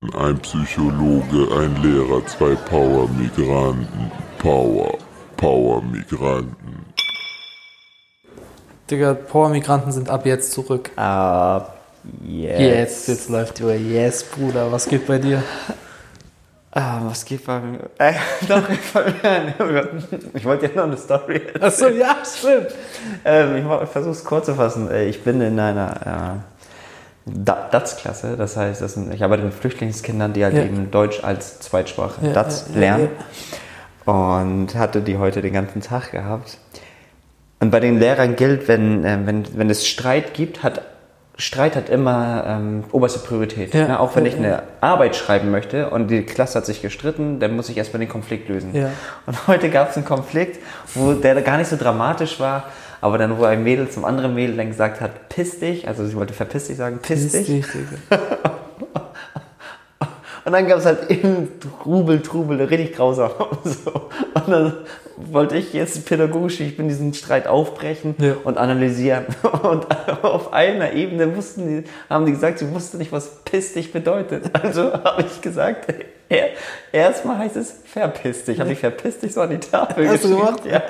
Ein Psychologe, ein Lehrer, zwei Power-Migranten. Power, Power-Migranten. Digga, Power-Migranten sind ab jetzt zurück. Ab jetzt. Jetzt, jetzt läuft die Uhr. Yes, Bruder, was geht bei dir? Ah, was geht bei mir? Äh, doch, ich, ich wollte ja noch eine Story erzählen. Achso, ja, stimmt. Ähm, ich versuche es kurz zu fassen. Äh, Ich bin in einer äh, Da- DATS-Klasse, das heißt, das sind, ich arbeite mit Flüchtlingskindern, die halt Ja. eben Deutsch als Zweitsprache Ja, DATS ja, ja, lernen. Und hatte die heute den ganzen Tag gehabt. Und bei den Lehrern gilt, wenn, äh, wenn, wenn es Streit gibt, hat Streit hat immer ähm, oberste Priorität. Ja, ne? Auch wenn ich eine Arbeit schreiben möchte und die Klasse hat sich gestritten, dann muss ich erstmal den Konflikt lösen. Ja. Und heute gab es einen Konflikt, wo der gar nicht so dramatisch war, aber dann, wo ein Mädel zum anderen Mädel dann gesagt hat, piss dich, also sie wollte verpiss dich sagen, piss, dich. Richtig, Digga. Und dann gab es halt eben Trubel, Trubel, richtig grausam. So. Und dann wollte ich jetzt pädagogisch, ich bin diesen Streit aufbrechen Ja. und analysieren. Und auf einer Ebene wussten die, haben die gesagt, sie wussten nicht, was piss dich bedeutet. Also habe ich gesagt, er, erstmal heißt es verpiss dich. Habe ich verpiss dich so an die Tafel Hast du geschrieben. gemacht? Ja.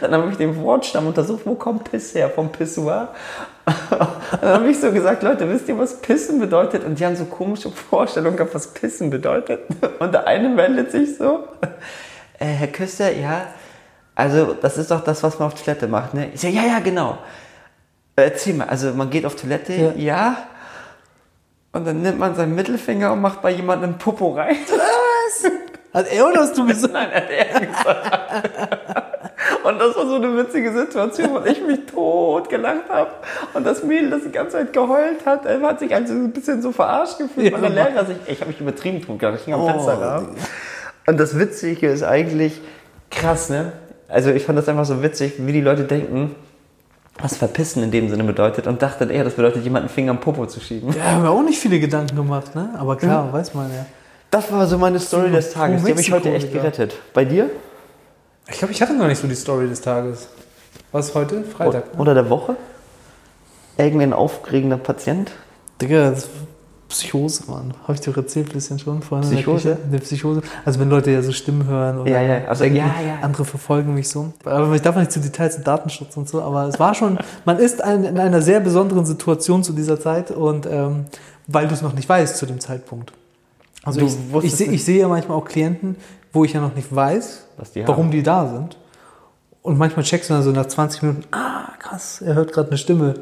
Dann habe ich den Wortstamm untersucht, wo kommt Piss her? Vom Pissoir? Dann habe ich so gesagt, Leute, wisst ihr, was Pissen bedeutet? Und die haben so komische Vorstellungen gehabt, was Pissen bedeutet. Und der eine meldet sich so, äh, Herr Küster, ja, also das ist doch das, was man auf Toilette macht, ne? Ich sage, ja, ja, genau. Äh, Erzähl mal, also man geht auf Toilette, Ja. ja. Und dann nimmt man seinen Mittelfinger und macht bei jemandem einen Popo rein. Was? Hat er oder hast du gesagt? Nein, hat er gesagt. Und das war so eine witzige Situation, wo ich mich tot gelacht habe. Und das Mädel, das die ganze Zeit geheult hat, er hat sich also ein bisschen so verarscht gefühlt, Ja, weil der. Lehrer sich, ich habe mich übertrieben tot gelacht, ich hing am Oh, Fensterrahmen. Und das Witzige ist eigentlich krass, ne? Also ich fand das einfach so witzig, wie die Leute denken, was verpissen in dem Sinne bedeutet und dachten eher, das bedeutet, jemanden Finger am Popo zu schieben. Ja, haben wir auch nicht viele Gedanken gemacht, ne? Aber klar, weiß man ja. Das war so meine Story des Tages. Die habe ich heute echt gerettet. Bei dir? Ich glaube, ich hatte noch nicht so die Story des Tages. Was heute? Freitag. Ne? Oder der Woche? Irgendwie ein aufregender Patient? Digga, das Psychose, Mann. Habe ich dir erzählt bisschen schon vorhin? Psychose? Eine Psychose. Also wenn Leute ja so Stimmen hören oder Ja, ja, also, denken, ja, ja. andere verfolgen mich so. Aber ich darf nicht zu Details zu Datenschutz und so, aber es war schon, man ist ein, in einer sehr besonderen Situation zu dieser Zeit und ähm, weil du es noch nicht weißt zu dem Zeitpunkt. Also Du ich, ich, ich sehe ja manchmal auch Klienten, wo ich ja noch nicht weiß, die warum die da sind. Und manchmal checkst du dann so nach 20 Minuten, ah, krass, er hört gerade eine Stimme.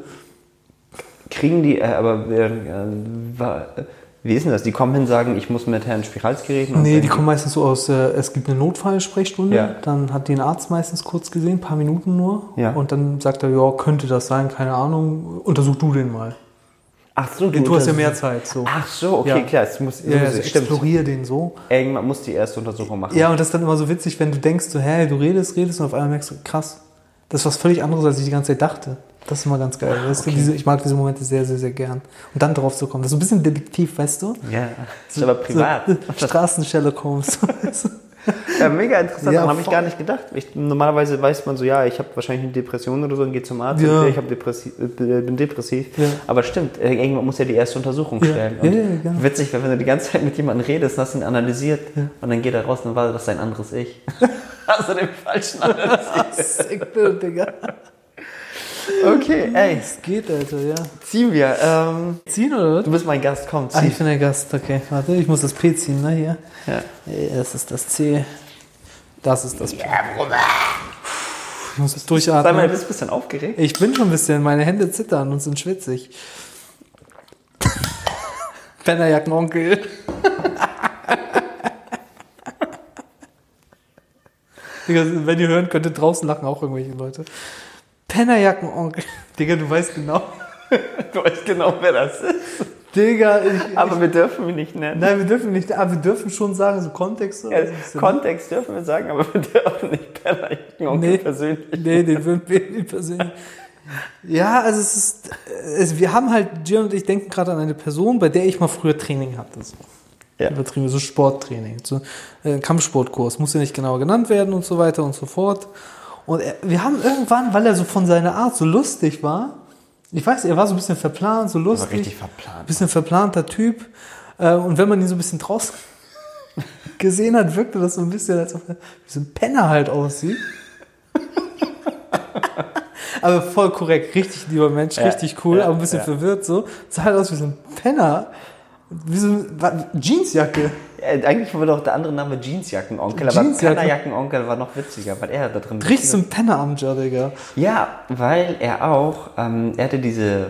Kriegen die, äh, aber äh, wa- wie ist denn das? Die kommen hin, sagen, ich muss mit Herrn Spiralski reden? Nee, die kommen meistens so aus, äh, es gibt eine Notfallsprechstunde, Ja. dann hat den Arzt meistens kurz gesehen, paar Minuten nur. Ja. Und dann sagt er, ja, könnte das sein, keine Ahnung, untersuch du den mal. Ach so, Du, hast ja mehr Zeit. So. Ach so, okay, Ja. klar. Es muss, ja, also stimmt. explorier den so. Irgendwann muss die erste Untersuchung machen. Ja, und das ist dann immer so witzig, wenn du denkst, so, hey, du redest, redest und auf einmal merkst du, krass, das ist was völlig anderes, als ich die ganze Zeit dachte. Das ist immer ganz geil. Du, okay. diese, ich mag diese Momente sehr, sehr, sehr gern. Und dann drauf zu kommen. Das ist so ein bisschen Detektiv, weißt du? Ja, ist aber privat. So, Straßen-Sherlock Holmes. Ja, mega interessant, Ja, daran habe ich gar nicht gedacht. Ich, normalerweise weiß man so, ja, ich habe wahrscheinlich eine Depression oder so und gehe zum Arzt Ja. und ich hab depressi äh, bin depressiv. Ja. Aber stimmt, äh, irgendwann muss ja die erste Untersuchung stellen. Und genau. Witzig, wenn du die ganze Zeit mit jemandem redest, hast ihn analysiert und dann geht er raus und dann war das sein anderes Ich. hast du den falschen analysiert. Sick, Digga. Okay, ey, Es geht, Alter, ja. ziehen wir. Ähm, Ziehen oder was? du bist mein Gast, komm, Ah, zieh. ich bin der Gast, okay. Warte, ich muss das P ziehen, ne, hier. Ja. Äh, Das ist das C. Das ist das P. Ich muss es Sei mal, durchatmen. du bist ein bisschen aufgeregt. Ich bin schon ein bisschen, meine Hände zittern und sind schwitzig. Pennerjackenonkel. Wenn ihr hören könntet, draußen lachen auch irgendwelche Leute. Pennerjackenonkel. Digga, du weißt genau. Du weißt genau, wer das ist. Digga, ich, Aber wir dürfen ihn nicht nennen. Nein, wir dürfen nicht, aber wir dürfen schon sagen, so Kontext. oder Ja, so. Kontext dürfen wir sagen, aber wir dürfen nicht Penner Onkel Nee. persönlich. Nee, den würden wir nicht persönlich. Ja, also es ist, es, wir haben halt, Gian und ich denken gerade an eine Person, bei der ich mal früher Training hatte. So. Ja. Übertrieben, so Sporttraining, so äh, Kampfsportkurs, muss ja nicht genauer genannt werden und so weiter und so fort. Und er, wir haben irgendwann, weil er so von seiner Art so lustig war, ich weiß, er war so ein bisschen verplant, so lustig. richtig verplant. Bisschen verplanter Typ. Äh, und wenn man ihn so ein bisschen draußen gesehen hat, wirkte das so ein bisschen, als ob er wie so ein Penner halt aussieht. aber voll korrekt, richtig lieber Mensch, Ja, richtig cool, ja, aber ein bisschen ja. verwirrt so. Sah halt aus wie so ein Penner. Wie so eine Jeansjacke. Ja, eigentlich war doch der andere Name Jeansjackenonkel, aber Jeansjacke. Pennerjackenonkel war noch witziger, weil er da drin Richtig so ein Penner am Digga. Ja, weil er auch, ähm, er hatte diese,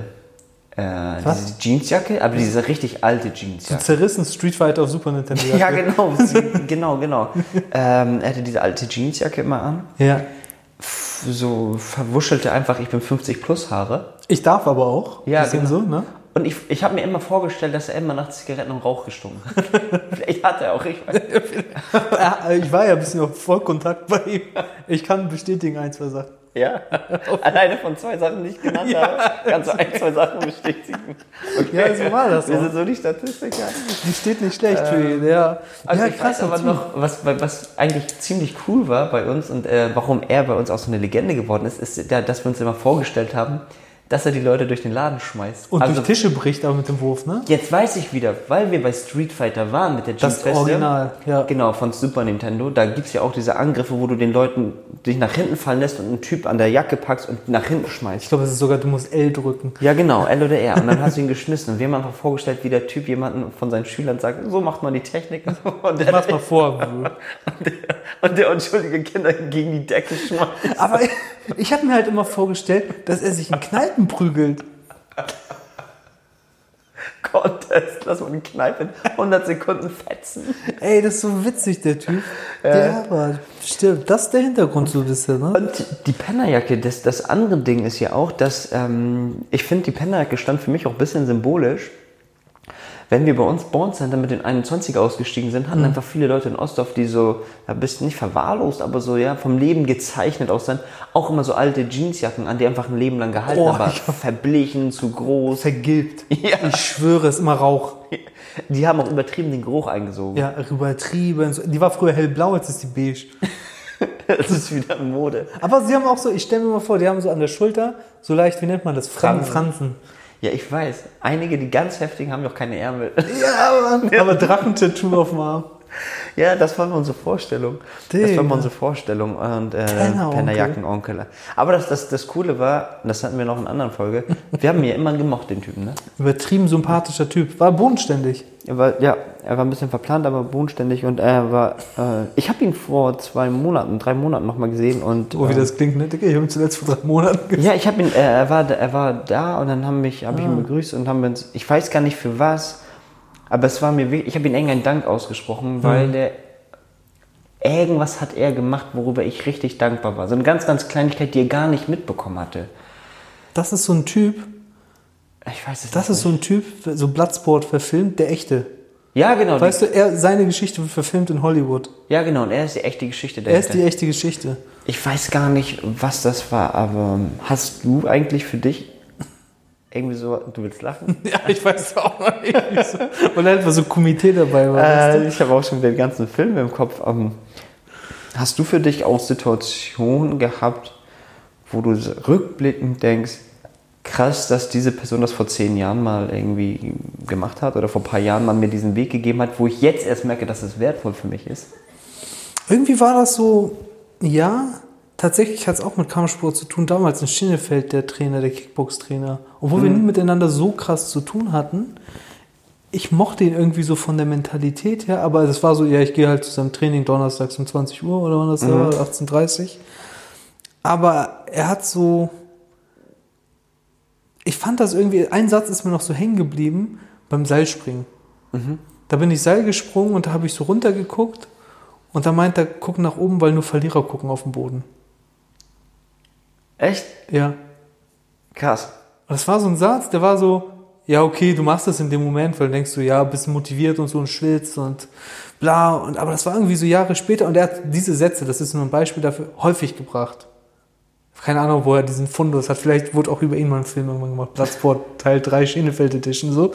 äh, diese Jeansjacke, aber diese richtig alte So Jeansjacke. zerrissen Street Fighter auf Super Nintendo. Ja, genau, genau, genau. ähm, er hatte diese alte Jeansjacke immer an. Ja. F- So verwuschelte einfach, ich bin 50 plus Haare. Ich darf aber auch. Ja, genau. so, ne? Und ich, ich habe mir immer vorgestellt, dass er immer nach Zigaretten und Rauch gestunken hat. Vielleicht hat er auch, ich weiß Ja, ich war ja ein bisschen auf Vollkontakt bei ihm. Ich kann bestätigen, ein, zwei Sachen. Ja, alleine von zwei Sachen, die ich genannt Ja. habe, kannst du ein, zwei Sachen bestätigen. Okay. Ja, so war das Wir sind so die Statistiker. Die steht nicht schlecht für ihn, ja. Also ja, weiß aber noch, was, was eigentlich ziemlich cool war bei uns und äh, warum er bei uns auch so eine Legende geworden ist, ist, ja, dass wir uns immer vorgestellt haben, dass er die Leute durch den Laden schmeißt. Und also durch Tische bricht aber mit dem Wurf, ne? jetzt weiß ich wieder, weil wir bei Street Fighter waren mit der Das Jeansweste. Original, ja. Genau, von Super Nintendo. Da gibt's ja auch diese Angriffe, wo du den Leuten dich nach hinten fallen lässt und einen Typ an der Jacke packst und nach hinten schmeißt. Ich glaube, es ist sogar, du musst L drücken. Ja, genau, L oder R. Und dann hast du ihn geschmissen. Und wir haben einfach vorgestellt, wie der Typ jemanden von seinen Schülern sagt, so macht man die Technik. Und der, Mach's mal vor. und der, und der unschuldige Kinder gegen die Decke schmeißt. Aber ich, habe mir halt immer vorgestellt, dass er sich in Kneipen prügelt. Contest, lass mal in 100 Sekunden fetzen. Ey, das ist so witzig, der Typ. Der aber stimmt. Das ist der Hintergrund so ein bisschen, ne? Und die Pennerjacke, das, das andere Ding ist ja auch, dass ähm, ich finde, die Pennerjacke stand für mich auch ein bisschen symbolisch. Wenn wir bei uns Born Center mit den 21er ausgestiegen sind, Mhm. hatten einfach viele Leute in Ostdorf, die so ein bisschen nicht verwahrlost, aber so ja vom Leben gezeichnet aussahen, auch immer so alte Jeansjacken an, die einfach ein Leben lang gehalten, Oh, aber ich hab- verblichen, zu groß. Vergilbt. Ja. Ich schwöre, es ist immer Rauch. Die haben auch übertrieben den Geruch eingesogen. Ja, übertrieben. Die war früher hellblau, jetzt ist die beige. Das ist wieder Mode. Aber sie haben auch so, ich stelle mir mal vor, die haben so an der Schulter, so leicht, wie nennt man das? Franken. Franzen. Ja, ich weiß. Einige, die ganz heftigen, haben doch keine Ärmel. Ja, Mann. Aber Drachentattoo auf dem Arm. Ja, das war mal unsere Vorstellung. Das war mal unsere Vorstellung. Und äh. Pennerjackenonkel. Aber das, das, das Coole war, das hatten wir noch in einer anderen Folge, wir haben ihn ja immer gemocht, den Typen. Ne? Übertrieben sympathischer Typ. War bodenständig. Er war, ja, er war ein bisschen verplant, aber bodenständig. Und er war, äh, ich habe ihn vor zwei Monaten, drei Monaten nochmal gesehen. Und, Oh, wie äh, das klingt, ne? Digga, ich habe ihn zuletzt vor drei Monaten gesehen. Ja, ich habe ihn, äh, er, war, da- er war da und dann mich, hab ich ihn begrüßt und haben wir uns, ich weiß gar nicht für was, aber es war mir wirklich, ich habe ihm eng einen Dank ausgesprochen, weil der, irgendwas hat er gemacht, worüber ich richtig dankbar war. So eine ganz, ganz Kleinigkeit, die er gar nicht mitbekommen hatte. Das ist so ein Typ, Ich weiß es das nicht. ist so ein Typ, so Bloodsport verfilmt, der echte. Ja, genau. Weißt du, er, seine Geschichte wird verfilmt in Hollywood. ja, genau. Und er ist die echte Geschichte Er dahinter. ist die echte Geschichte. ich weiß gar nicht, was das war, aber hast du eigentlich für dich irgendwie so, du willst lachen? Ja, ich weiß auch noch nicht. So. Weil einfach so ein Komitee dabei war. Äh, ich habe auch schon den ganzen Film im Kopf. Ähm, hast du für dich auch Situationen gehabt, wo du rückblickend denkst, krass, dass diese Person das vor zehn Jahren mal irgendwie gemacht hat oder vor ein paar Jahren mal mir diesen Weg gegeben hat, wo ich jetzt erst merke, dass es wertvoll für mich ist? Irgendwie war das so, ja, tatsächlich hat es auch mit Kampfsport zu tun. Damals in Schinnefeld, der Trainer, der Kickbox-Trainer. Obwohl wir nie miteinander so krass zu tun hatten. Ich mochte ihn irgendwie so von der Mentalität her, aber es war so, ja, ich gehe halt zu seinem Training donnerstags um 20 Uhr oder wann das da war, 18.30 Uhr. Aber er hat so, ich fand das irgendwie, ein Satz ist mir noch so hängen geblieben beim Seilspringen. Da bin ich Seil gesprungen und da habe ich so runtergeguckt und da meint er, guck nach oben, weil nur Verlierer gucken auf den Boden. Echt? Ja. Krass. Und das war so ein Satz, der war so, ja, okay, du machst das in dem Moment, weil du denkst du, ja, bist motiviert und so und schwitzt und bla. Und, aber das war irgendwie so Jahre später und er hat diese Sätze, das ist nur ein Beispiel dafür, häufig gebracht. Keine Ahnung, wo er diesen Fundus hat. Vielleicht wurde auch über ihn mal ein Film irgendwann gemacht. Platzport Teil 3 Schenefeld Edition, so.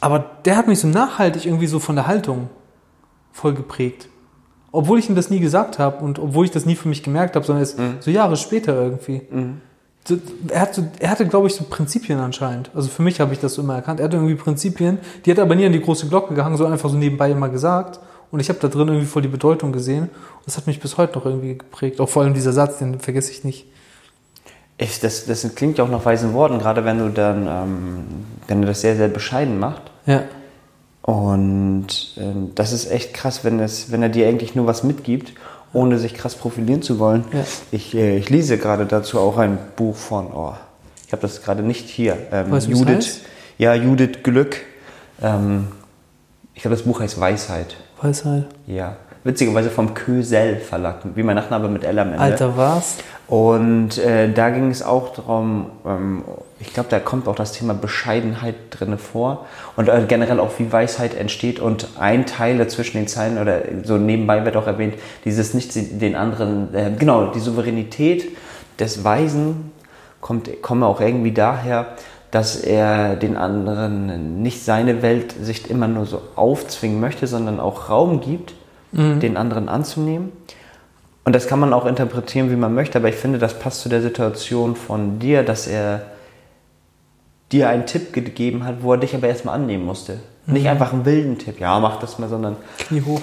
Aber der hat mich so nachhaltig irgendwie so von der Haltung voll geprägt. Obwohl ich ihm das nie gesagt habe und obwohl ich das nie für mich gemerkt habe, sondern erst so Jahre später irgendwie. so, er, hat so, er hatte, glaube ich, so Prinzipien anscheinend. Also für mich habe ich das so immer erkannt. Er hatte irgendwie Prinzipien, die hat er aber nie an die große Glocke gehangen, so einfach so nebenbei immer gesagt. Und ich habe da drin irgendwie voll die Bedeutung gesehen. Und das hat mich bis heute noch irgendwie geprägt. Auch vor allem dieser Satz, den vergesse ich nicht. Ich, das, das klingt ja auch nach weisen Worten, gerade wenn du dann, ähm, wenn er das sehr, sehr bescheiden macht. Ja. Und ähm, das ist echt krass, wenn, es, wenn er dir eigentlich nur was mitgibt, ohne sich krass profilieren zu wollen. Ja. Ich, äh, ich lese gerade dazu auch ein Buch von, oh, ich habe das gerade nicht hier. Ähm, Weißt Judith, heißt? ja, Judith Glück. Ähm, ich glaube, das Buch heißt Weisheit. Weisheit. Ja. Witzigerweise vom Kösel Verlag, wie mein Nachname mit L am Ende. Alter, was? Und äh, da ging es auch darum, ähm, ich glaube, da kommt auch das Thema Bescheidenheit drinne vor und äh, generell auch, wie Weisheit entsteht und ein Teil zwischen den Zeilen oder so nebenbei wird auch erwähnt, dieses nicht den anderen, äh, genau, die Souveränität des Weisen kommt, kommt auch irgendwie daher, dass er den anderen nicht seine Weltsicht immer nur so aufzwingen möchte, sondern auch Raum gibt, den anderen anzunehmen. Und das kann man auch interpretieren, wie man möchte, aber ich finde, das passt zu der Situation von dir, dass er dir einen Tipp gegeben hat, wo er dich aber erstmal annehmen musste. Nicht einfach einen wilden Tipp, ja, mach das mal, sondern Knie hoch.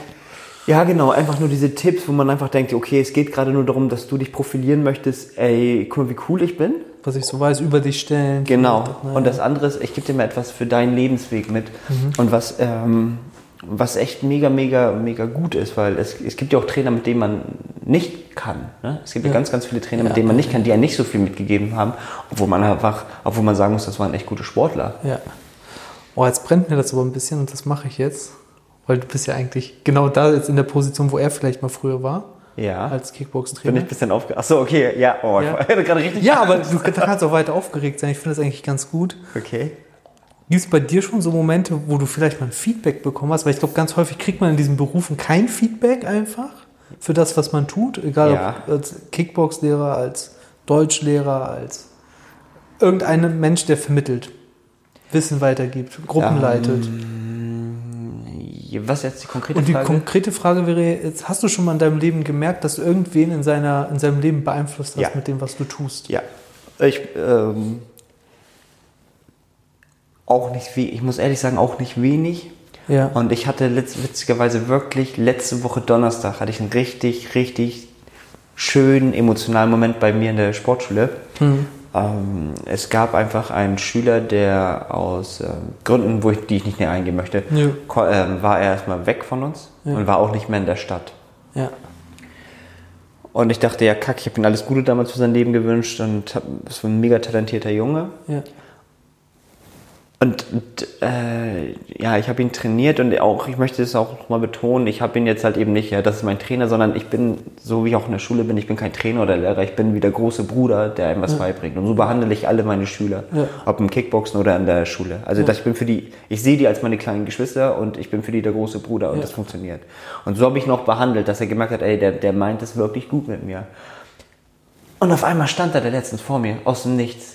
ja, genau, einfach nur diese Tipps, wo man einfach denkt, okay, es geht gerade nur darum, dass du dich profilieren möchtest, ey, guck mal, wie cool ich bin. Was ich so weiß, über dich stellen. Genau. Und das andere ist, ich gebe dir mal etwas für deinen Lebensweg mit. Und was, ähm, was echt mega, mega, mega gut ist, weil es, es gibt ja auch Trainer, mit denen man nicht kann. Ne? Es gibt ja. Ja. ganz, ganz viele Trainer, mit Ja. denen man nicht kann, die ja nicht so viel mitgegeben haben, obwohl man einfach, obwohl man sagen muss, das waren echt gute Sportler. Ja. Oh, jetzt brennt mir das aber ein bisschen und das mache ich jetzt. Weil du bist ja eigentlich genau da jetzt in der Position, wo er vielleicht mal früher war, Ja. als Bin Kickbox-Trainer. ich ein bisschen aufge... Achso, okay, ja, oh, Ja. ich war gerade richtig... Ja, aber du kannst auch weiter aufgeregt sein. Ich finde das eigentlich ganz gut. Okay. Gibt es bei dir schon so Momente, wo du vielleicht mal ein Feedback bekommen hast? Weil ich glaube, ganz häufig kriegt man in diesen Berufen kein Feedback einfach für das, was man tut. Egal Ja. ob als Kickbox-Lehrer, als Deutschlehrer, als irgendein Mensch, der vermittelt, Wissen weitergibt, Gruppen Ähm, leitet. Was jetzt die konkrete Und die Frage? konkrete Frage wäre jetzt, hast du schon mal in deinem Leben gemerkt, dass du irgendwen in, seiner, in seinem Leben beeinflusst hast Ja. mit dem, was du tust? Ja, ich ähm, auch nicht wie, ich muss ehrlich sagen, auch nicht wenig. Ja. Und ich hatte letzt, witzigerweise wirklich letzte Woche Donnerstag hatte ich einen richtig, richtig schönen emotionalen Moment bei mir in der Sportschule. Mhm. Ähm, es gab einfach einen Schüler, der aus ähm, Gründen, wo ich, die ich nicht näher eingehen möchte, Ja. ähm, war er erstmal weg von uns Ja. und war auch nicht mehr in der Stadt. Ja. Und ich dachte, ja, kack, ich habe ihm alles Gute damals für sein Leben gewünscht und hab, es war ein mega talentierter Junge. Ja. Und, und äh, ja, ich habe ihn trainiert und auch, ich möchte es auch nochmal betonen, ich habe ihn jetzt halt eben nicht, ja, das ist mein Trainer, sondern ich bin, so wie ich auch in der Schule bin, ich bin kein Trainer oder Lehrer, ich bin wie der große Bruder, der einem was beibringt. Und so behandle ich alle meine Schüler, Ja. ob im Kickboxen oder in der Schule. Also das, ich bin für die, ich sehe die als meine kleinen Geschwister und ich bin für die der große Bruder und Ja. das funktioniert. Und so habe ich noch behandelt, dass er gemerkt hat, ey, der, der meint es wirklich gut mit mir. Und auf einmal stand er da letztens vor mir, aus dem Nichts.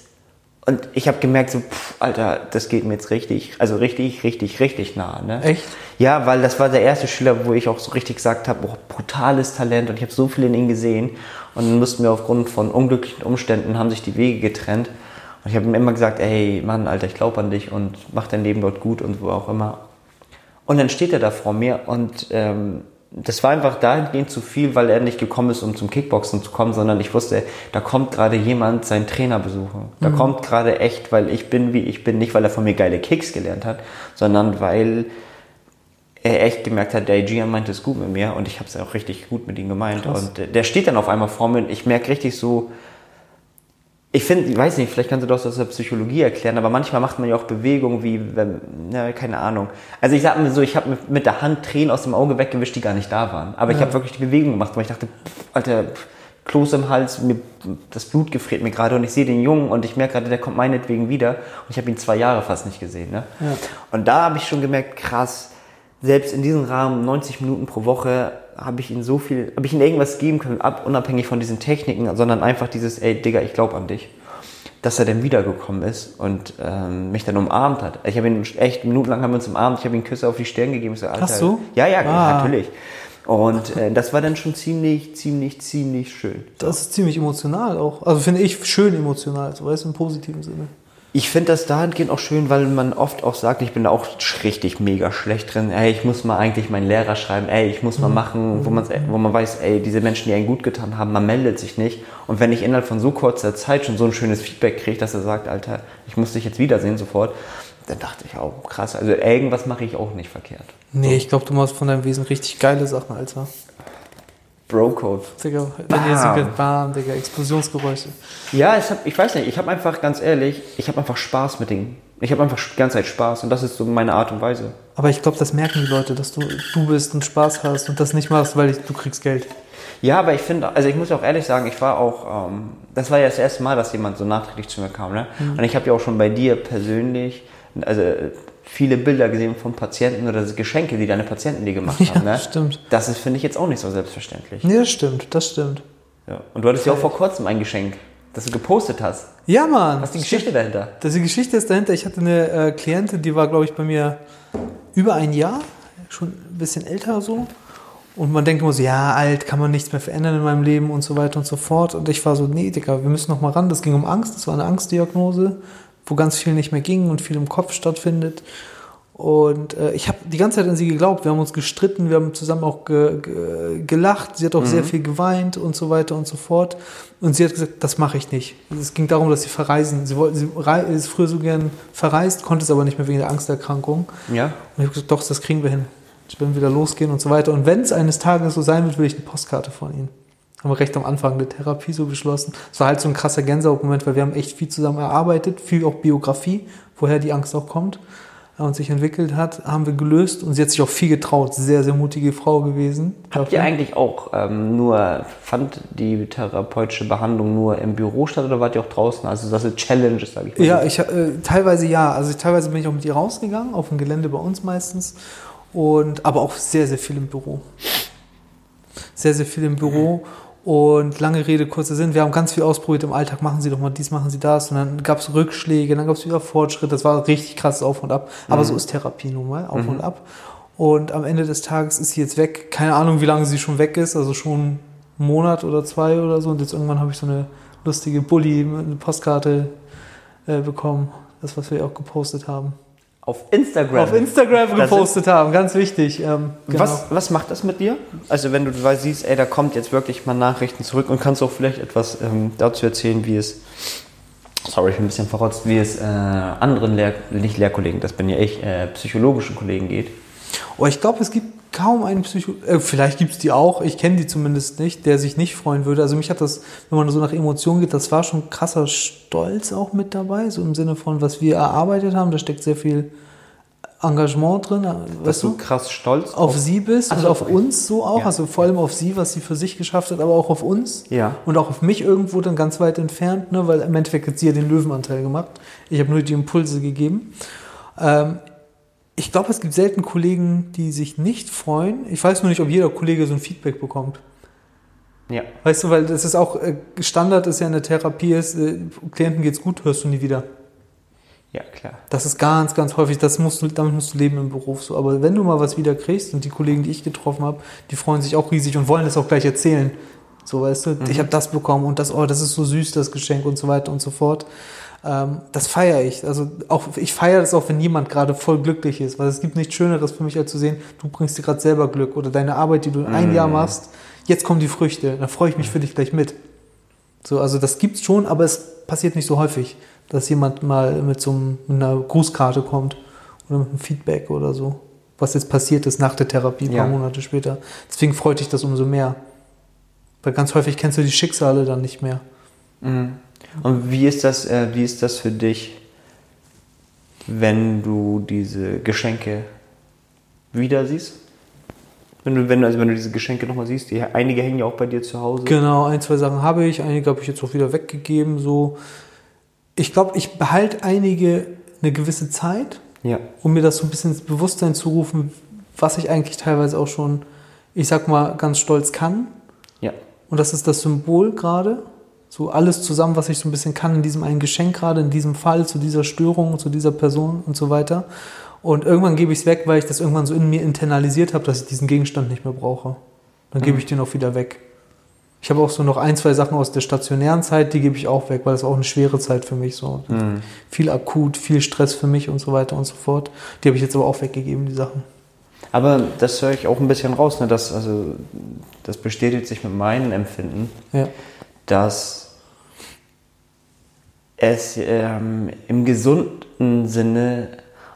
Und ich habe gemerkt, so, pff, Alter, das geht mir jetzt richtig, also richtig, richtig, richtig nah. Ne? Echt? Ja, weil das war der erste Schüler, wo ich auch so richtig gesagt habe, boah, brutales Talent und ich habe so viel in ihm gesehen. Und dann mussten wir aufgrund von unglücklichen Umständen, haben sich die Wege getrennt. Und ich habe ihm immer gesagt, ey, Mann, Alter, ich glaube an dich und mach dein Leben dort gut und wo auch immer. Und dann steht er da vor mir und ähm, das war einfach dahingehend zu viel, weil er nicht gekommen ist, um zum Kickboxen zu kommen, sondern ich wusste, da kommt gerade jemand seinen Trainer besuchen. Da kommt gerade echt, weil ich bin, wie ich bin, nicht weil er von mir geile Kicks gelernt hat, sondern weil er echt gemerkt hat, der Gian meint es gut mit mir und ich habe es auch richtig gut mit ihm gemeint. Krass. Und der steht dann auf einmal vor mir und ich merke richtig so, ich finde, ich weiß nicht, vielleicht kannst du das aus der Psychologie erklären, aber manchmal macht man ja auch Bewegungen wie, wenn, na, keine Ahnung. Also ich sag mir so, ich habe mit, der Hand Tränen aus dem Auge weggewischt, die gar nicht da waren. Aber ich habe wirklich die Bewegung gemacht, weil ich dachte, pff, Alter, pff, Kloß im Hals, mir, das Blut gefriert mir gerade und ich sehe den Jungen und ich merke gerade, der kommt meinetwegen wieder und ich habe ihn zwei Jahre fast nicht gesehen. Ne? Ja. Und da habe ich schon gemerkt, krass, selbst in diesem Rahmen, 90 Minuten pro Woche, habe ich ihn so viel, habe ich ihm irgendwas geben können, ab, unabhängig von diesen Techniken, sondern einfach dieses, ey Digga, ich glaube an dich. Dass er dann wiedergekommen ist und ähm, mich dann umarmt hat. Ich habe ihn echt, minutenlang haben wir uns umarmt, ich habe ihm Küsse auf die Stirn gegeben. So, Alter, Hast du? Ja, ja, Ah. natürlich. Und äh, das war dann schon ziemlich, ziemlich, ziemlich schön. Das ist ziemlich emotional auch. Also finde ich schön emotional, so weißt du, im positiven Sinne. Ich finde das dahingehend auch schön, weil man oft auch sagt, ich bin da auch richtig mega schlecht drin. Ey, ich muss mal eigentlich meinen Lehrer schreiben. Ey, ich muss mal machen, wo man, wo man weiß, ey, diese Menschen, die einen gut getan haben, man meldet sich nicht. Und wenn ich innerhalb von so kurzer Zeit schon so ein schönes Feedback kriege, dass er sagt, Alter, ich muss dich jetzt wiedersehen sofort, dann dachte ich auch, krass. Also irgendwas mache ich auch nicht verkehrt. Nee, ich glaube, du machst von deinem Wesen richtig geile Sachen, Alter. Bro-Code. Digga, wenn ihr so geht, bam, Digga, Explosionsgeräusche. Ja, ich, hab, ich weiß nicht, ich habe einfach, ganz ehrlich, ich habe einfach Spaß mit Dingen. Ich habe einfach die ganze Zeit Spaß und das ist so meine Art und Weise. Aber ich glaube, das merken die Leute, dass du du bist und Spaß hast und das nicht machst, weil ich, du kriegst Geld. Ja, aber ich finde, also ich muss auch ehrlich sagen, ich war auch, ähm, das war ja das erste Mal, dass jemand so nachträglich zu mir kam. Ne? Und ich habe ja auch schon bei dir persönlich, also viele Bilder gesehen von Patienten oder Geschenke, die deine Patienten dir gemacht Ja, haben. Ne? stimmt. Das ist, finde ich, jetzt auch nicht so selbstverständlich. Nee, das stimmt, das stimmt. Ja. Und du hattest ja auch vor kurzem ein Geschenk, das du gepostet hast. Ja, Mann. Was ist die Geschichte dahinter? Das, die Geschichte ist dahinter, ich hatte eine äh, Klientin, die war, glaube ich, bei mir über ein Jahr, schon ein bisschen älter so. Und man denkt immer so, ja, alt, kann man nichts mehr verändern in meinem Leben und so weiter und so fort. Und ich war so, nee, Digga, wir müssen noch mal ran. Das ging um Angst, das war eine Angstdiagnose, wo ganz viel nicht mehr ging und viel im Kopf stattfindet. Und äh, ich habe die ganze Zeit an sie geglaubt. Wir haben uns gestritten, wir haben zusammen auch ge ge gelacht. Sie hat auch sehr viel geweint und so weiter und so fort. Und sie hat gesagt, das mache ich nicht. Es ging darum, dass sie verreisen. Sie, wollte, sie ist früher so gern verreist, konnte es aber nicht mehr wegen der Angsterkrankung. Ja. Und ich habe gesagt, doch, das kriegen wir hin. Ich will wieder losgehen und so weiter. Und wenn es eines Tages so sein wird, will ich eine Postkarte von Ihnen. Haben wir recht am Anfang der Therapie so beschlossen. Es war halt so ein krasser Gänsehautmoment, weil wir haben echt viel zusammen erarbeitet, viel auch Biografie, woher die Angst auch kommt äh, und sich entwickelt hat, haben wir gelöst und sie hat sich auch viel getraut. Sehr, sehr mutige Frau gewesen. Habt ihr eigentlich auch ähm, nur, fand die therapeutische Behandlung nur im Büro statt oder wart ihr auch draußen? Also das sind Challenges, sage ich mal. Ja, ich, äh, teilweise ja. Also ich, teilweise bin ich auch mit ihr rausgegangen, auf dem Gelände bei uns meistens. Und, aber auch sehr, sehr viel im Büro. Sehr, sehr viel im Büro. Und lange Rede, kurzer Sinn. Wir haben ganz viel ausprobiert im Alltag. Machen Sie doch mal dies, machen Sie das. Und dann gab es Rückschläge, dann gab es wieder Fortschritt. Das war richtig krasses Auf und Ab. Aber so ist Therapie nun mal, auf und ab. Und am Ende des Tages ist sie jetzt weg. Keine Ahnung, wie lange sie schon weg ist. Also schon einen Monat oder zwei oder so. Und jetzt irgendwann habe ich so eine lustige Bulli, eine Postkarte äh, bekommen. Das, was wir auch gepostet haben. Auf Instagram. Auf Instagram gepostet haben, ganz wichtig. Ähm, genau. Was, was macht das mit dir? Also wenn du siehst, ey, da kommt jetzt wirklich mal Nachrichten zurück und kannst auch vielleicht etwas ähm, dazu erzählen, wie es, sorry, ich bin ein bisschen verrotzt, wie es äh, anderen Lehr nicht Lehrkollegen, das bin ja ich, äh, psychologischen Kollegen geht. Oh, ich glaube, es gibt kaum einen Psycho... Äh, vielleicht gibt es die auch, ich kenne die zumindest nicht, der sich nicht freuen würde. Also mich hat das, wenn man so nach Emotionen geht, das war schon krasser Stolz auch mit dabei, so im Sinne von, was wir erarbeitet haben. Da steckt sehr viel Engagement drin, äh, Dass weißt du du? krass stolz Auf sie bist Ach und auf uns so auch, Ja. also vor allem auf sie, was sie für sich geschafft hat, aber auch auf uns. Ja. Und auch auf mich irgendwo dann ganz weit entfernt, ne, weil im Endeffekt hat sie ja den Löwenanteil gemacht. Ich habe nur die Impulse gegeben. Ähm, ich glaube, es gibt selten Kollegen, die sich nicht freuen. Ich weiß nur nicht, ob jeder Kollege so ein Feedback bekommt. Ja. Weißt du, weil das ist auch äh, Standard ist ja in der Therapie, ist, äh, Klienten geht's gut, hörst du nie wieder. Ja, klar. Das ist ganz, ganz häufig, das musst du, damit musst du leben im Beruf so. Aber wenn du mal was wieder kriegst und die Kollegen, die ich getroffen habe, die freuen sich auch riesig und wollen das auch gleich erzählen. So, weißt du, ich habe das bekommen und das, oh, das ist so süß, das Geschenk und so weiter und so fort. Ähm, das feiere ich. Also auch ich feiere das auch, wenn jemand gerade voll glücklich ist, weil es gibt nichts Schöneres für mich, als zu sehen, du bringst dir gerade selber Glück oder deine Arbeit, die du ein Jahr machst, jetzt kommen die Früchte. Da freue ich mich für dich gleich mit. So, also das gibt's schon, aber es passiert nicht so häufig, dass jemand mal mit so einer Grußkarte kommt oder mit einem Feedback oder so. Was jetzt passiert ist nach der Therapie, ein paar Ja. Monate später. Deswegen freut dich das umso mehr. Weil ganz häufig kennst du die Schicksale dann nicht mehr. Und wie ist das, äh, wie ist das für dich, wenn du diese Geschenke wieder siehst? Wenn du, wenn, also wenn du diese Geschenke nochmal siehst, die, einige hängen ja auch bei dir zu Hause. Genau, ein, zwei Sachen habe ich, einige habe ich jetzt auch wieder weggegeben. So. Ich glaube, ich behalte einige eine gewisse Zeit, Ja. um mir das so ein bisschen ins Bewusstsein zu rufen, was ich eigentlich teilweise auch schon, ich sag mal, ganz stolz kann. Ja. Und das ist das Symbol gerade. So alles zusammen, was ich so ein bisschen kann in diesem einen Geschenk gerade, in diesem Fall, zu dieser Störung, zu dieser Person und so weiter. Und irgendwann gebe ich es weg, weil ich das irgendwann so in mir internalisiert habe, dass ich diesen Gegenstand nicht mehr brauche. Dann gebe ich den auch wieder weg. Ich habe auch so noch ein, zwei Sachen aus der stationären Zeit, die gebe ich auch weg, weil das auch eine schwere Zeit für mich so. Viel akut, viel Stress für mich und so weiter und so fort. Die habe ich jetzt aber auch weggegeben, die Sachen. Aber das höre ich auch ein bisschen raus, ne? dass, also, das bestätigt sich mit meinem Empfinden, Ja. Dass es ähm, im gesunden Sinne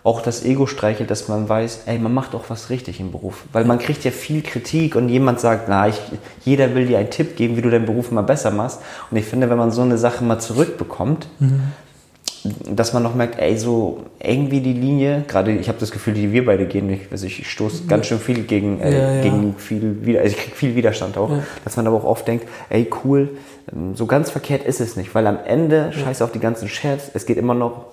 auch das Ego streichelt, dass man weiß, ey, man macht auch was richtig im Beruf. Weil man kriegt ja viel Kritik und jemand sagt, na, ich, jeder will dir einen Tipp geben, wie du deinen Beruf mal besser machst. Und ich finde, wenn man so eine Sache mal zurückbekommt, dass man noch merkt, ey, so irgendwie die Linie, gerade ich habe das Gefühl, die wir beide gehen, ich, also ich stoße ganz schön viel gegen, äh, Ja, ja. gegen viel, also ich kriege viel Widerstand auch, Ja. dass man aber auch oft denkt, ey, cool, ähm, so ganz verkehrt ist es nicht, weil am Ende, scheiß auf die ganzen Scherz, es geht immer noch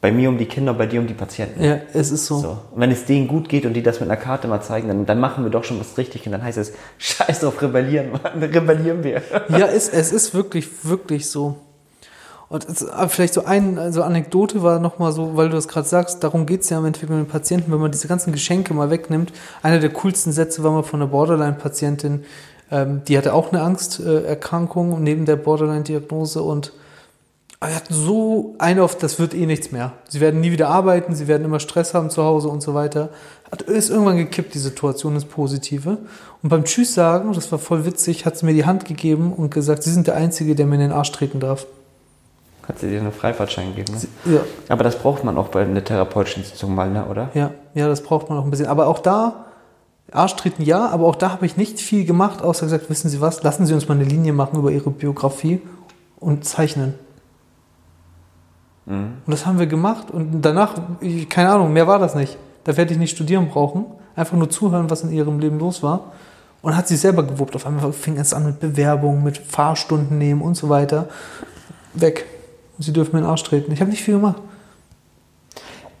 bei mir um die Kinder, bei dir um die Patienten. Ja, es ist so. So. Und wenn es denen gut geht und die das mit einer Karte mal zeigen, dann, dann machen wir doch schon was richtig und dann heißt es, scheiß auf rebellieren, Mann, rebellieren wir. Ja, es, es ist wirklich, wirklich so. Und aber vielleicht so ein, so Anekdote war nochmal so, weil du das gerade sagst, darum geht's ja im Endeffekt mit den Patienten, wenn man diese ganzen Geschenke mal wegnimmt. Einer der coolsten Sätze war mal von einer Borderline-Patientin, ähm, die hatte auch eine Angsterkrankung neben der Borderline-Diagnose und aber wir hatten so eine auf, das wird eh nichts mehr. Sie werden nie wieder arbeiten, sie werden immer Stress haben zu Hause und so weiter. Hat, ist irgendwann gekippt, die Situation ins Positive. Und beim Tschüss sagen, das war voll witzig, hat sie mir die Hand gegeben und gesagt, Sie sind der Einzige, der mir in den Arsch treten darf. Hat sie dir einen Freifahrtschein gegeben, ne? Ja, Aber das braucht man auch bei einer therapeutischen Sitzung mal, ne, oder? ja, ja, das braucht man auch ein bisschen. Aber auch da, Arsch treten ja, aber auch da habe ich nicht viel gemacht, außer gesagt, wissen Sie was, lassen Sie uns mal eine Linie machen über Ihre Biografie und zeichnen. Und das haben wir gemacht und danach, ich, keine Ahnung, mehr war das nicht. Da werde ich nicht studieren brauchen. Einfach nur zuhören, was in ihrem Leben los war. Und hat sich selber gewuppt. Auf einmal fing es an mit Bewerbungen, mit Fahrstunden nehmen und so weiter. Weg. Und sie dürfen mir in den Arsch treten. Ich habe nicht viel gemacht.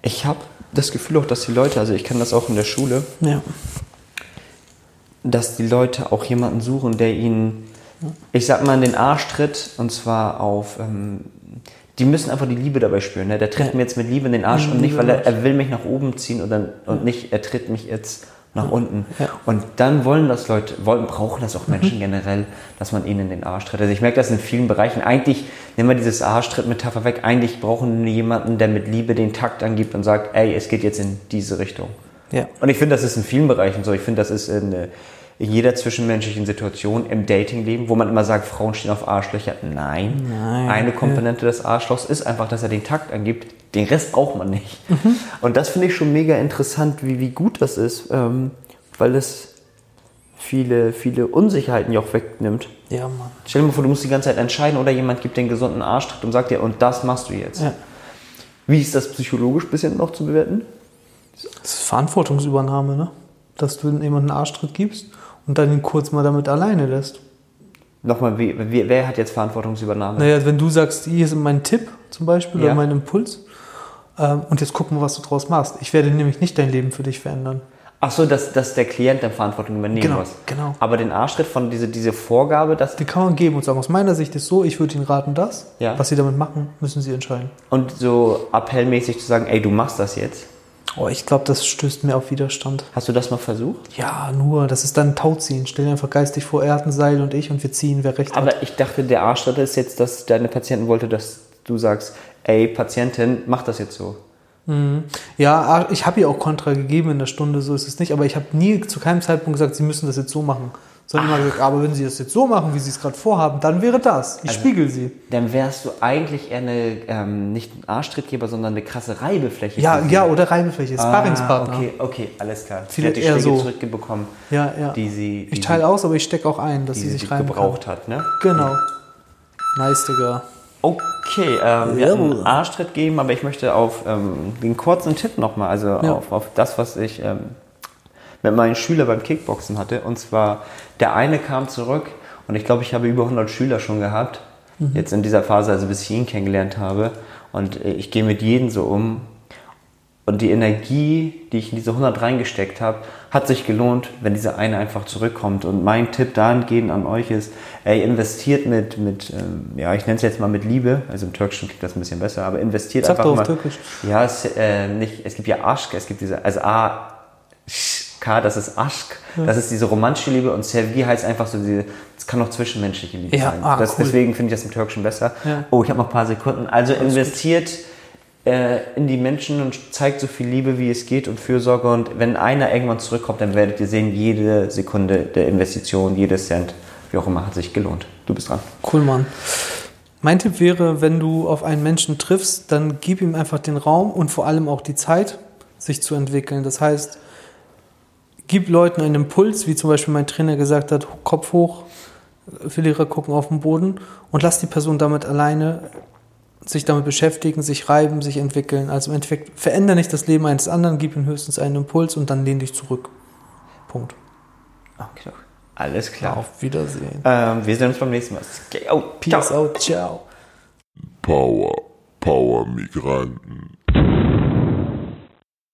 Ich habe das Gefühl auch, dass die Leute, also ich kenne das auch in der Schule, Ja. dass die Leute auch jemanden suchen, der ihnen, ich sag mal, in den Arsch tritt und zwar auf, ähm, die müssen einfach die Liebe dabei spüren. Ne? Der tritt Ja. mir jetzt mit Liebe in den Arsch Mhm, und nicht, weil er, er will mich nach oben ziehen oder, und nicht, er tritt mich jetzt nach unten. Ja. Und dann wollen das Leute, wollen, brauchen das auch Menschen generell, dass man ihnen in den Arsch tritt. Also ich merke das in vielen Bereichen. Eigentlich, nehmen wir dieses Arschtritt-Metapher weg, eigentlich brauchen wir jemanden, der mit Liebe den Takt angibt und sagt, ey, es geht jetzt in diese Richtung. Ja. Und ich finde, das ist in vielen Bereichen so. Ich finde, das ist in, äh, in jeder zwischenmenschlichen Situation im Datingleben, wo man immer sagt, Frauen stehen auf Arschlöcher. Nein. Nein. Eine Komponente des Arschlochs ist einfach, dass er den Takt angibt. Den Rest braucht man nicht. Mhm. Und das finde ich schon mega interessant, wie, wie gut das ist, ähm, weil es viele, viele Unsicherheiten ja auch wegnimmt. Ja, Mann. Stell dir mal vor, du musst die ganze Zeit entscheiden oder jemand gibt den gesunden Arschtritt und sagt dir, und das machst du jetzt. Ja. Wie ist das psychologisch bisschen noch zu bewerten? Das ist Verantwortungsübernahme, ne? Dass du jemanden einen Arschtritt gibst und dann ihn kurz mal damit alleine lässt. Nochmal, wie, wie, wer hat jetzt Verantwortungsübernahme? Naja, wenn du sagst, hier ist mein Tipp zum Beispiel Ja. oder mein Impuls ähm, und jetzt gucken wir, was du draus machst. Ich werde nämlich nicht dein Leben für dich verändern. Ach so, dass, dass der Klient dann Verantwortung übernehmen Genau, muss. genau. Aber den Arschtritt von diese, diese Vorgabe, dass Die kann man geben und sagen, aus meiner Sicht ist so, ich würde Ihnen raten das. Ja. Was Sie damit machen, müssen Sie entscheiden. und so appellmäßig zu sagen, ey, du machst das jetzt. Oh, ich glaube, das stößt mir auf Widerstand. Hast du das mal versucht? Ja, nur, das ist dann Tauziehen. Stell dir einfach geistig vor, er hat ein Seil und ich und wir ziehen, wer recht hat. Aber ich dachte, der Arschtritt ist jetzt, dass deine Patienten wollte, dass du sagst, ey, Patientin, mach das jetzt so. Ja, ich habe ihr auch Kontra gegeben in der Stunde, so ist es nicht. Aber ich habe nie zu keinem Zeitpunkt gesagt, Sie müssen das jetzt so machen. Sondern immer gesagt, aber wenn Sie das jetzt so machen, wie Sie es gerade vorhaben, dann wäre das. Ich spiegel Sie. Dann wärst du eigentlich eher eine, ähm, nicht ein Arschtrittgeber, sondern eine krasse Reibefläche. Ja, ja, oder Reibefläche, Sparringspartner. Ah, okay, okay, alles klar. Sie hat die eher Schläge so. zurückbekommen, Ja, ja. die sie, die ich teile aus, aber ich stecke auch ein, dass sie, sie die sich reiben gebraucht hat, ne? Kann. Genau. Nice, Digga. Okay, ähm, wir hatten einen Arschtritt geben, aber ich möchte auf ähm, den kurzen Tipp nochmal, also Ja. auf, auf das, was ich ähm, mit meinen Schülern beim Kickboxen hatte. Und zwar, der eine kam zurück und ich glaube, ich habe über 100 Schüler schon gehabt, jetzt in dieser Phase, also bis ich ihn kennengelernt habe. Und äh, ich gehe mit jedem so um. Und die Energie, die ich in diese 100 reingesteckt habe, hat sich gelohnt, wenn dieser eine einfach zurückkommt. Und mein Tipp dahingehend an euch ist, ey, investiert mit, mit ähm, ja, ich nenne es jetzt mal mit Liebe, also im Türkischen klingt das ein bisschen besser, aber investiert Sag einfach doch auf mal. Türkisch. Ja, es, äh, nicht, es gibt ja Aschk, es gibt diese, also A, Sch, Aschka, das ist Aschk, das ist diese romantische Liebe und Servi heißt einfach so, diese, es kann auch zwischenmenschliche Liebe Ja, sein. ah, das, cool. Deswegen finde ich das im Türkischen besser. Ja. Oh, ich habe noch ein paar Sekunden. Also investiert äh, in die Menschen und zeigt so viel Liebe, wie es geht und Fürsorge. Und wenn einer irgendwann zurückkommt, dann werdet ihr sehen, jede Sekunde der Investition, jedes Cent, wie auch immer, hat sich gelohnt. Du bist dran. Cool, Mann. Mein Tipp wäre, wenn du auf einen Menschen triffst, dann gib ihm einfach den Raum und vor allem auch die Zeit, sich zu entwickeln. Das heißt, gib Leuten einen Impuls, wie zum Beispiel mein Trainer gesagt hat, Kopf hoch, Verlierer gucken auf den Boden und lass die Person damit alleine sich damit beschäftigen, sich reiben, sich entwickeln. Also im Endeffekt verändere nicht das Leben eines anderen, gib ihm höchstens einen Impuls und dann lehn dich zurück. Punkt. Okay, alles klar. Auf Wiedersehen. Ähm, wir sehen uns beim nächsten Mal. Oh, Peace ciao. out, ciao. Power, Power Migranten.